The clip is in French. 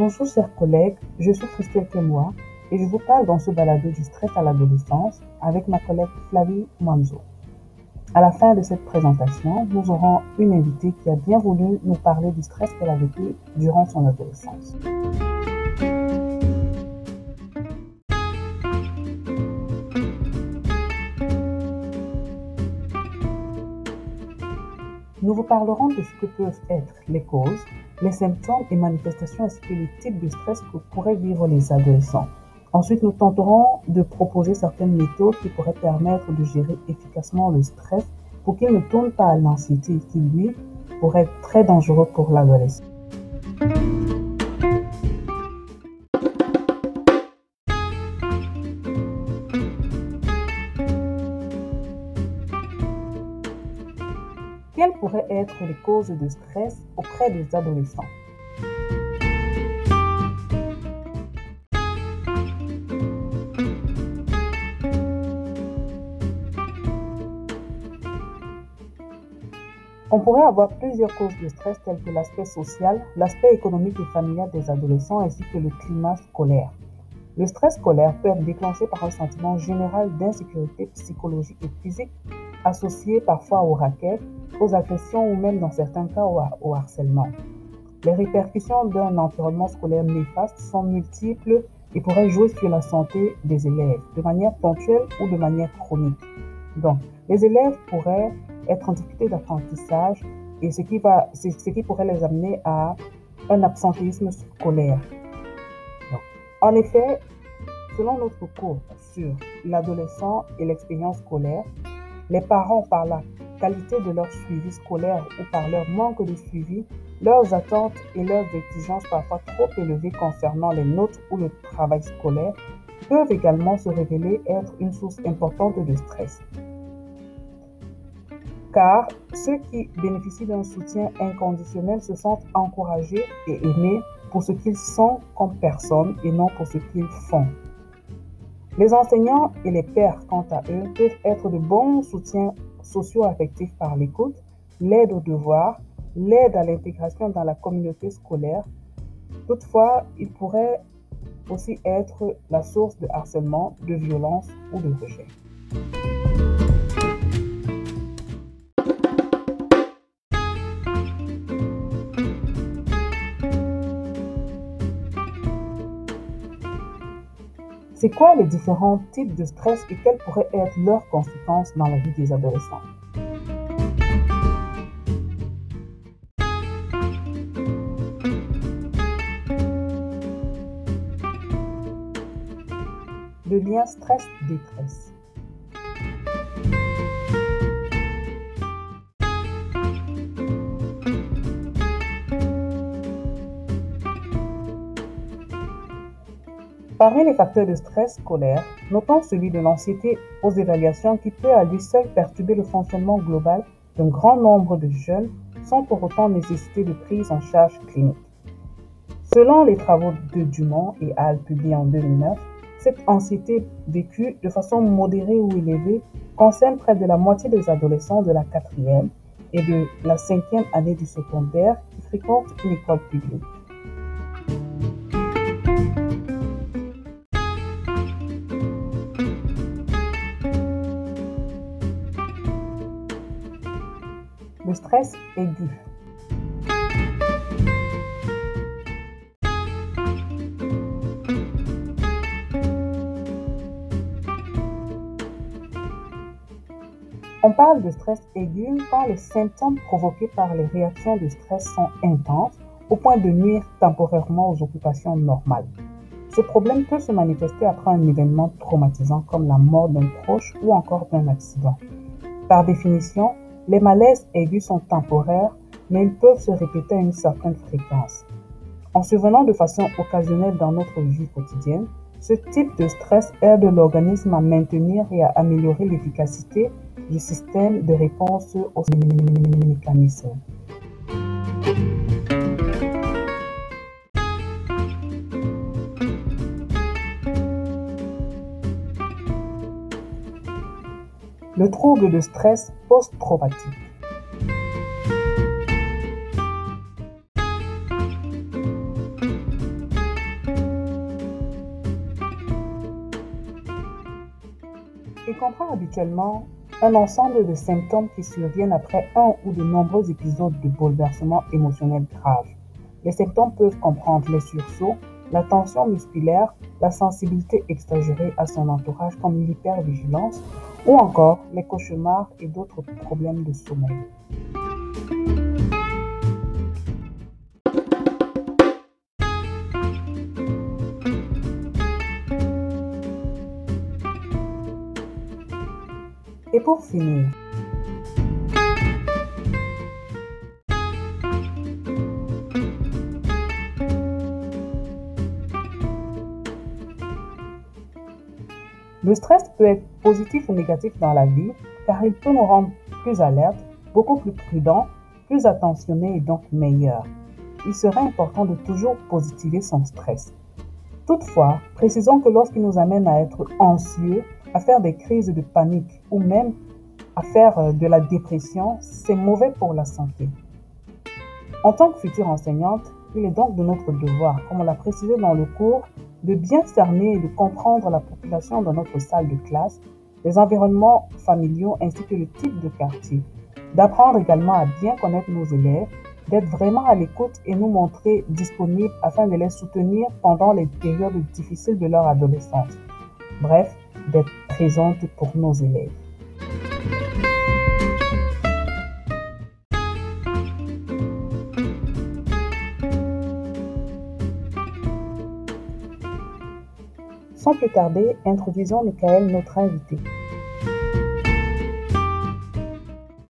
Bonjour chers collègues, je suis Christelle Kemois et je vous parle dans ce balado du stress à l'adolescence avec ma collègue Flavie Manzo. À la fin de cette présentation, nous aurons une invitée qui a bien voulu nous parler du stress qu'elle a vécu durant son adolescence. Nous vous parlerons de ce que peuvent être les causes, les symptômes et manifestations ainsi que les types de stress que pourraient vivre les adolescents. Ensuite, nous tenterons de proposer certaines méthodes qui pourraient permettre de gérer efficacement le stress pour qu'il ne tourne pas à l'anxiété qui, lui, pourrait être très dangereux pour l'adolescent. Être les causes de stress auprès des adolescents On pourrait avoir plusieurs causes de stress telles que l'aspect social, l'aspect économique et familial des adolescents ainsi que le climat scolaire. Le stress scolaire peut être déclenché par un sentiment général d'insécurité psychologique et physique associé parfois au racket, aux agressions ou même dans certains cas au, harcèlement. Les répercussions d'un environnement scolaire néfaste sont multiples et pourraient jouer sur la santé des élèves de manière ponctuelle ou de manière chronique. Donc, les élèves pourraient être en difficulté d'apprentissage et ce qui, va, ce qui pourrait les amener à un absentéisme scolaire. en effet, selon notre cours sur l'adolescent et l'expérience scolaire, les parents, par la qualité de leur suivi scolaire ou par leur manque de suivi, leurs attentes et leurs exigences parfois trop élevées concernant les notes ou le travail scolaire peuvent également se révéler être une source importante de stress car ceux qui bénéficient d'un soutien inconditionnel se sentent encouragés et aimés pour ce qu'ils sont comme personnes et non pour ce qu'ils font. Les enseignants et les pères, quant à eux, peuvent être de bons soutiens socio-affectifs par l'écoute, l'aide aux devoirs, l'aide à l'intégration dans la communauté scolaire. Toutefois, ils pourraient aussi être la source de harcèlement, de violence ou de rejet. C'est quoi les différents types de stress et quelles pourraient être leurs conséquences dans la vie des adolescents? Le lien stress-détresse. Parmi les facteurs de stress scolaire, notons celui de l'anxiété aux évaluations qui peut à lui seul perturber le fonctionnement global d'un grand nombre de jeunes sans pour autant nécessiter de prise en charge clinique. Selon les travaux de Dumont et Hall publiés en 2009, cette anxiété vécue de façon modérée ou élevée concerne près de la moitié des adolescents de la quatrième et de la cinquième année du secondaire qui fréquentent une école publique. Stress aigu. On parle de stress aigu quand les symptômes provoqués par les réactions de stress sont intenses au point de nuire temporairement aux occupations normales. Ce problème peut se manifester après un événement traumatisant comme la mort d'un proche ou encore d'un accident. Par définition, les malaises aigus sont temporaires, mais ils peuvent se répéter à une certaine fréquence. En survenant de façon occasionnelle dans notre vie quotidienne, ce type de stress aide l'organisme à maintenir et à améliorer l'efficacité du système de réponse aux mécanismes. le trouble de stress post-traumatique. Il comprend habituellement un ensemble de symptômes qui surviennent après un ou de nombreux épisodes de bouleversement émotionnel grave. Les symptômes peuvent comprendre les sursauts, la tension musculaire, la sensibilité exagérée à son entourage comme l'hypervigilance ou encore les cauchemars et d'autres problèmes de sommeil. Et pour finir, Le stress peut être positif ou négatif dans la vie car il peut nous rendre plus alertes, beaucoup plus prudents, plus attentionnés et donc meilleurs. Il serait important de toujours positiver son stress. Toutefois, précisons que lorsqu'il nous amène à être anxieux, à faire des crises de panique ou même à faire euh, de la dépression, c'est mauvais pour la santé. En tant que future enseignante, il est donc de notre devoir, comme on l'a précisé dans le cours, de bien cerner et de comprendre la population dans notre salle de classe, les environnements familiaux ainsi que le type de quartier, d'apprendre également à bien connaître nos élèves, d'être vraiment à l'écoute et nous montrer disponibles afin de les soutenir pendant les périodes difficiles de leur adolescence. Bref, d'être présente pour nos élèves. Sans plus tarder, introduisons Michael, notre invité.